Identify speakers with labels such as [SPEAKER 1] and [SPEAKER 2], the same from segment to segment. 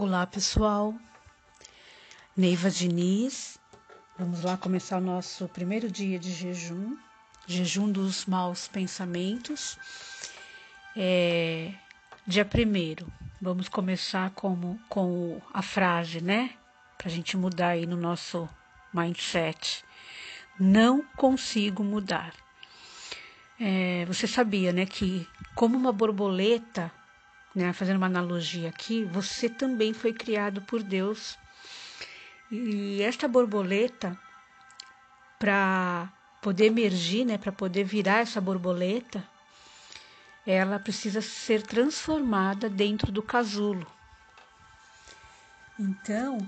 [SPEAKER 1] Olá, pessoal. Neiva Diniz. Vamos lá começar o nosso primeiro dia de jejum, jejum dos maus pensamentos. É, dia primeiro, vamos começar com, com a frase, né? Para a gente mudar aí no nosso mindset. Não consigo mudar. É, você sabia, né, que como uma borboleta né, fazendo uma analogia aqui, você também foi criado por Deus. E esta borboleta, para poder emergir, né, para poder virar essa borboleta, ela precisa ser transformada dentro do casulo. Então,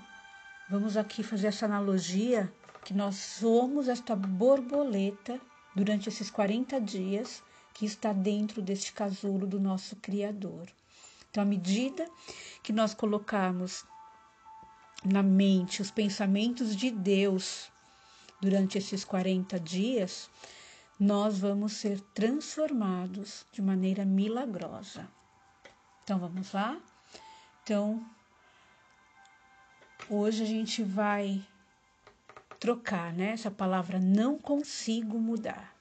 [SPEAKER 1] vamos aqui fazer essa analogia que nós somos esta borboleta durante esses 40 dias que está dentro deste casulo do nosso Criador. Então, à medida que nós colocarmos na mente os pensamentos de Deus durante esses 40 dias, nós vamos ser transformados de maneira milagrosa. Então, vamos lá? Então, hoje a gente vai trocar, né? Essa palavra não consigo mudar.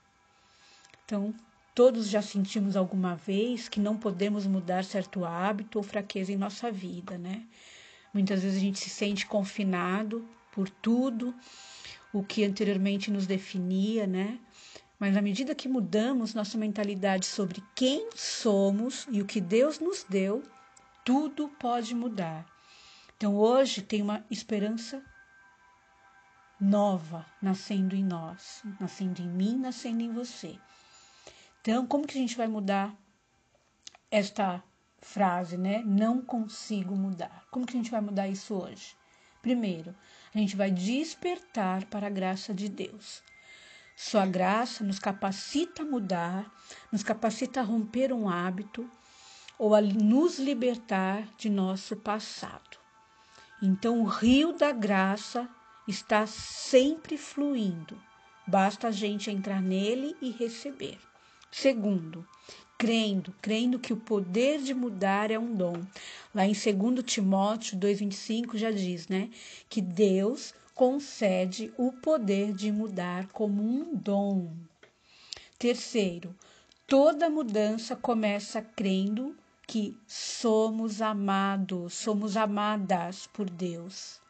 [SPEAKER 1] Então, Todos já sentimos alguma vez que não podemos mudar certo hábito ou fraqueza em nossa vida, né? Muitas vezes a gente se sente confinado por tudo o que anteriormente nos definia, né? Mas à medida que mudamos nossa mentalidade sobre quem somos e o que Deus nos deu, tudo pode mudar. Então hoje tem uma esperança nova nascendo em nós, nascendo em mim, nascendo em você. Então, como que a gente vai mudar esta frase, né? Não consigo mudar. Como que a gente vai mudar isso hoje? Primeiro, a gente vai despertar para a graça de Deus. Sua graça nos capacita a mudar, nos capacita a romper um hábito ou a nos libertar de nosso passado. Então, o rio da graça está sempre fluindo. Basta a gente entrar nele e receber. Segundo, crendo, crendo que o poder de mudar é um dom. Lá em 2 Timóteo 2,25 já diz, né? Que Deus concede o poder de mudar como um dom. Terceiro, toda mudança começa crendo que somos amados, somos amadas por Deus.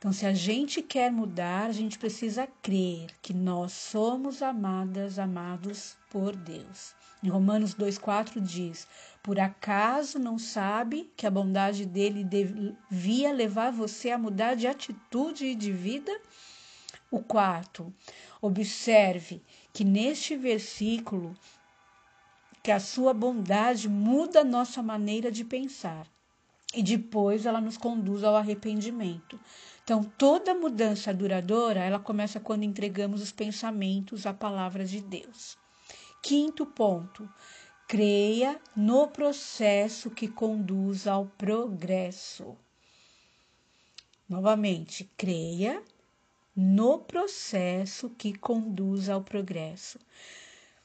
[SPEAKER 1] Então, se a gente quer mudar, a gente precisa crer que nós somos amadas, amados por Deus. Em Romanos 2,4 diz: Por acaso não sabe que a bondade dele devia levar você a mudar de atitude e de vida? O quarto, observe que neste versículo que a sua bondade muda a nossa maneira de pensar e depois ela nos conduz ao arrependimento. Então, toda mudança duradoura, ela começa quando entregamos os pensamentos à palavra de Deus. Quinto ponto, creia no processo que conduz ao progresso. Novamente, creia no processo que conduz ao progresso.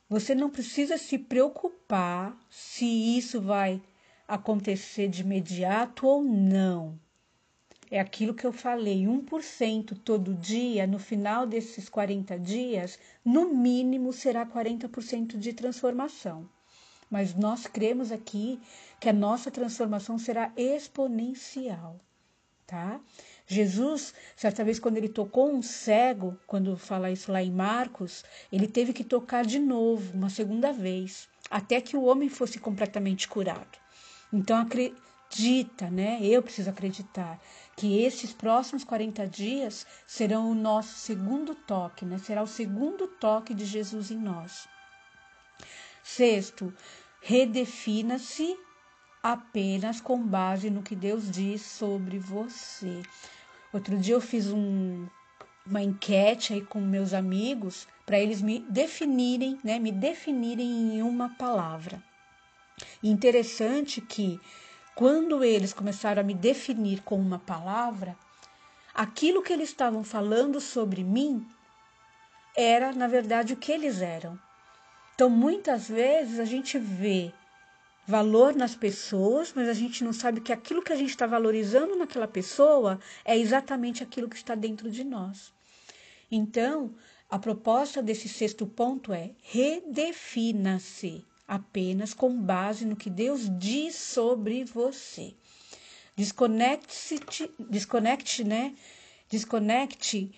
[SPEAKER 1] Você não precisa se preocupar se isso vai acontecer de imediato ou não. É aquilo que eu falei, 1% todo dia, no final desses 40 dias, no mínimo será 40% de transformação. Mas nós cremos aqui que a nossa transformação será exponencial, tá? Jesus, certa vez, quando ele tocou um cego, quando fala isso lá em Marcos, ele teve que tocar de novo, uma segunda vez, até que o homem fosse completamente curado. Então, acredita, né? Eu preciso acreditar que esses próximos 40 dias serão o nosso segundo toque, né? Será o segundo toque de Jesus em nós. Sexto, redefina-se apenas com base no que Deus diz sobre você. Outro dia eu fiz um, uma enquete aí com meus amigos para eles me definirem, né, me definirem em uma palavra. Interessante que quando eles começaram a me definir com uma palavra, aquilo que eles estavam falando sobre mim era, na verdade, o que eles eram. Então, muitas vezes a gente vê valor nas pessoas, mas a gente não sabe que aquilo que a gente está valorizando naquela pessoa é exatamente aquilo que está dentro de nós. Então, a proposta desse sexto ponto é redefina-se apenas com base no que Deus diz sobre você. Desconecte-se, desconecte, né? Desconecte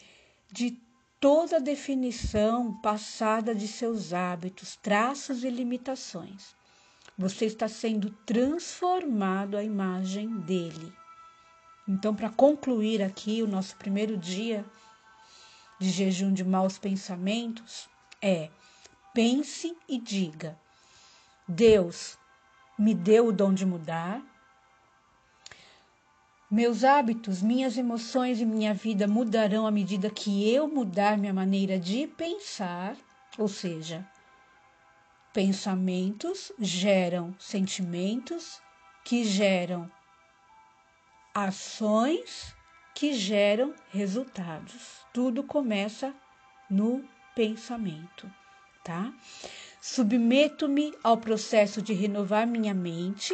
[SPEAKER 1] de toda definição passada de seus hábitos, traços e limitações. Você está sendo transformado à imagem dele. Então, para concluir aqui o nosso primeiro dia de jejum de maus pensamentos, é pense e diga: Deus me deu o dom de mudar. Meus hábitos, minhas emoções e minha vida mudarão à medida que eu mudar minha maneira de pensar, ou seja, Pensamentos geram sentimentos, que geram ações, que geram resultados. Tudo começa no pensamento, tá? Submeto-me ao processo de renovar minha mente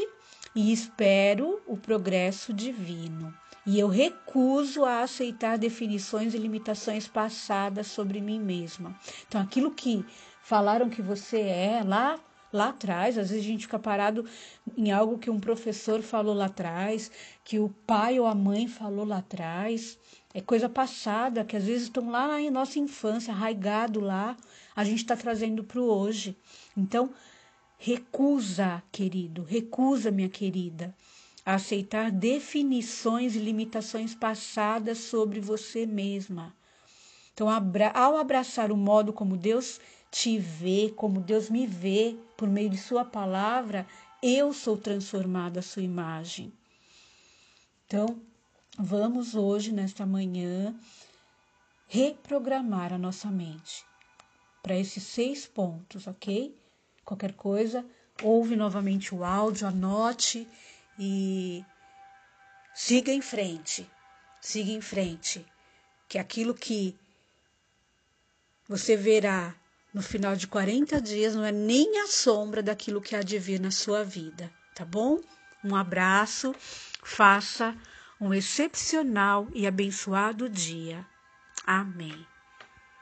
[SPEAKER 1] e espero o progresso divino. E eu recuso a aceitar definições e limitações passadas sobre mim mesma. Então, aquilo que falaram que você é lá lá atrás, às vezes a gente fica parado em algo que um professor falou lá atrás, que o pai ou a mãe falou lá atrás, é coisa passada, que às vezes estão lá na nossa infância, arraigado lá, a gente está trazendo para o hoje. Então, recusa, querido, recusa, minha querida, a aceitar definições e limitações passadas sobre você mesma. Então, ao abraçar o modo como Deus te vê, como Deus me vê por meio de Sua palavra, eu sou transformada à Sua imagem. Então, vamos hoje, nesta manhã, reprogramar a nossa mente para esses seis pontos, ok? Qualquer coisa, ouve novamente o áudio, anote e siga em frente. Siga em frente, que aquilo que você verá no final de 40 dias não é nem a sombra daquilo que há de vir na sua vida, tá bom? Um abraço, faça um excepcional e abençoado dia. Amém.